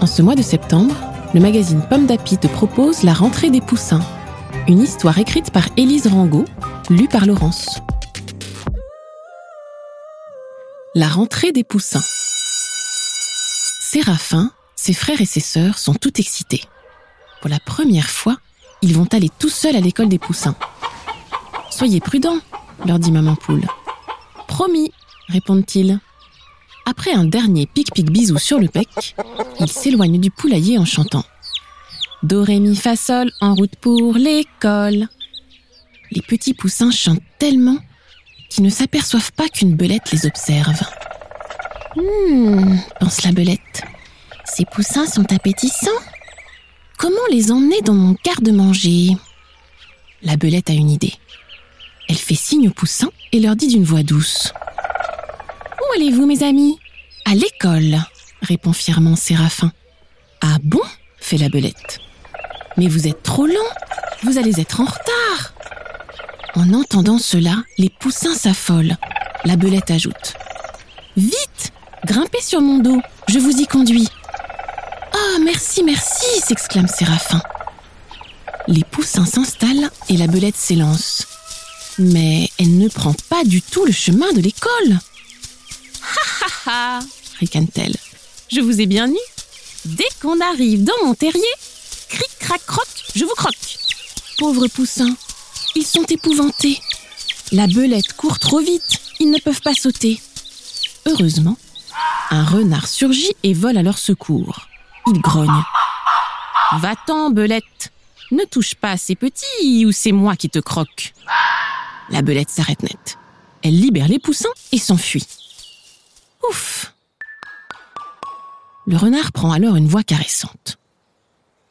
En ce mois de septembre, le magazine Pomme d'Api te propose La rentrée des poussins, une histoire écrite par Élise Rangot, lue par Laurence. La rentrée des poussins. Séraphin, ses frères et ses sœurs sont tout excités. Pour la première fois, ils vont aller tout seuls à l'école des poussins. Soyez prudents, leur dit maman poule. Promis, répondent-ils. Après un dernier pic-pic bisou sur le pec, ils s'éloignent du poulailler en chantant. Do, ré, en route pour l'école. Les petits poussins chantent tellement qu'ils ne s'aperçoivent pas qu'une belette les observe. Hum, pense la belette. Ces poussins sont appétissants. Comment les emmener dans mon garde-manger? La belette a une idée. Elle fait signe aux poussins et leur dit d'une voix douce. Allez-vous, mes amis? À l'école, répond fièrement Séraphin. Ah bon? fait la belette. Mais vous êtes trop lent, vous allez être en retard. En entendant cela, les poussins s'affolent. La belette ajoute. Vite Grimpez sur mon dos, je vous y conduis. Ah, merci, merci s'exclame Séraphin. Les poussins s'installent et la belette s'élance. Mais elle ne prend pas du tout le chemin de l'école. Ha ha ha ricane-t-elle. Je vous ai bien eu. Dès qu'on arrive dans mon terrier, cric crac croc, je vous croque. Pauvres poussins, ils sont épouvantés. La belette court trop vite, ils ne peuvent pas sauter. Heureusement, un renard surgit et vole à leur secours. Il grogne. Va-t'en, belette. Ne touche pas ces petits ou c'est moi qui te croque. La belette s'arrête net. Elle libère les poussins et s'enfuit. Ouf Le renard prend alors une voix caressante.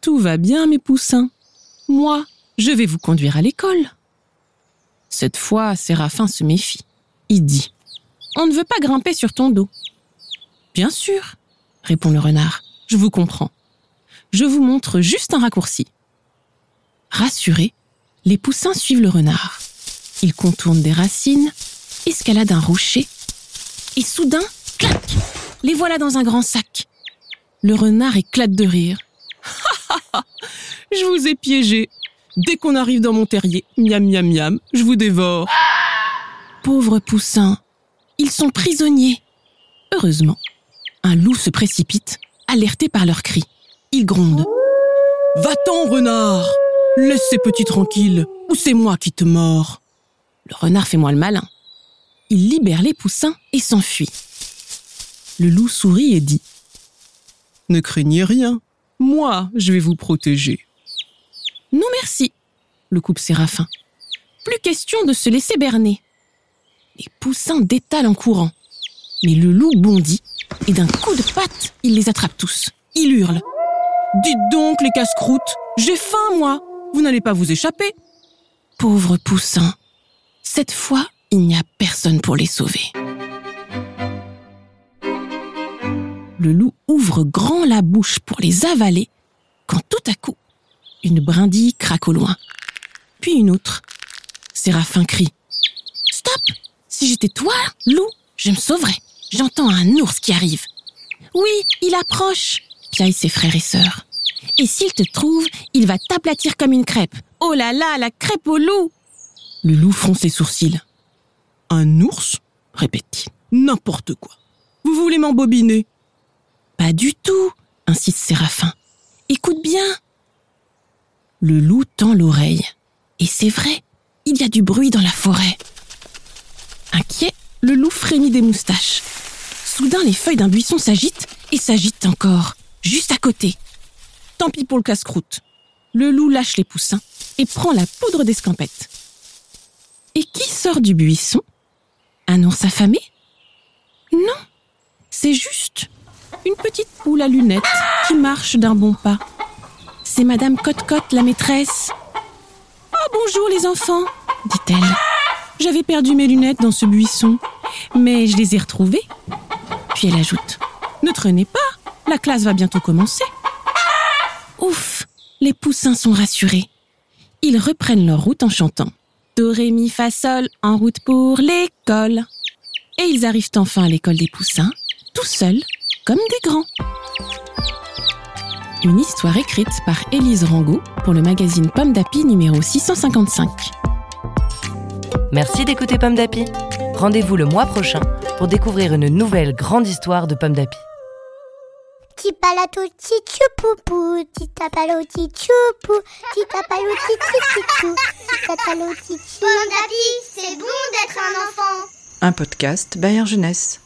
Tout va bien, mes poussins. Moi, je vais vous conduire à l'école. Cette fois, Séraphin se méfie. Il dit On ne veut pas grimper sur ton dos. Bien sûr, répond le renard. Je vous comprends. Je vous montre juste un raccourci. Rassurés, les poussins suivent le renard. Ils contournent des racines, escaladent un rocher, et soudain, clac Les voilà dans un grand sac. Le renard éclate de rire. Je vous ai piégé. Dès qu'on arrive dans mon terrier, miam miam miam, je vous dévore. Pauvres poussins, ils sont prisonniers. Heureusement, un loup se précipite, alerté par leurs cris. Il gronde. Va-t'en, renard Laisse ces petits tranquilles, ou c'est moi qui te mords. Le renard fait moi le malin. Il libère les poussins et s'enfuit. Le loup sourit et dit Ne craignez rien, moi je vais vous protéger. Non merci, le coupe Séraphin. Plus question de se laisser berner. Les poussins détalent en courant. Mais le loup bondit et d'un coup de patte, il les attrape tous. Il hurle. Dites donc, les casse-croûtes, j'ai faim, moi. Vous n'allez pas vous échapper. Pauvres poussins. Cette fois, il n'y a personne pour les sauver. Le loup ouvre grand la bouche pour les avaler, quand tout à coup, une brindille craque au loin. Puis une autre. Séraphin crie. Stop Si j'étais toi, loup, je me sauverais. J'entends un ours qui arrive. Oui, il approche, piaillent ses frères et sœurs. Et s'il te trouve, il va t'aplatir comme une crêpe. Oh là là, la crêpe au loup Le loup fronce les sourcils. Un ours? répète-t-il. N'importe quoi. Vous voulez m'embobiner? Du tout, insiste Séraphin. Écoute bien. Le loup tend l'oreille. Et c'est vrai, il y a du bruit dans la forêt. Inquiet, le loup frémit des moustaches. Soudain, les feuilles d'un buisson s'agitent et s'agitent encore, juste à côté. Tant pis pour le casse-croûte. Le loup lâche les poussins et prend la poudre d'escampette. Et qui sort du buisson? Un ours affamé Non, c'est juste une petite poule à lunettes qui marche d'un bon pas. C'est Madame Cote-Cote, la maîtresse. Oh, bonjour les enfants, dit-elle. J'avais perdu mes lunettes dans ce buisson, mais je les ai retrouvées. Puis elle ajoute Ne traînez pas, la classe va bientôt commencer. Ouf, les poussins sont rassurés. Ils reprennent leur route en chantant Do, ré, mi, fa, en route pour l'école. Et ils arrivent enfin à l'école des poussins, tout seuls, comme des grands. Une histoire écrite par Élise Rango pour le magazine Pomme d'Api numéro 655. Merci d'écouter Pomme d'Api. Rendez-vous le mois prochain pour découvrir une nouvelle grande histoire de Pomme d'Api. Pomme d'api, c'est bon d'être un enfant. Un podcast Bayern Jeunesse.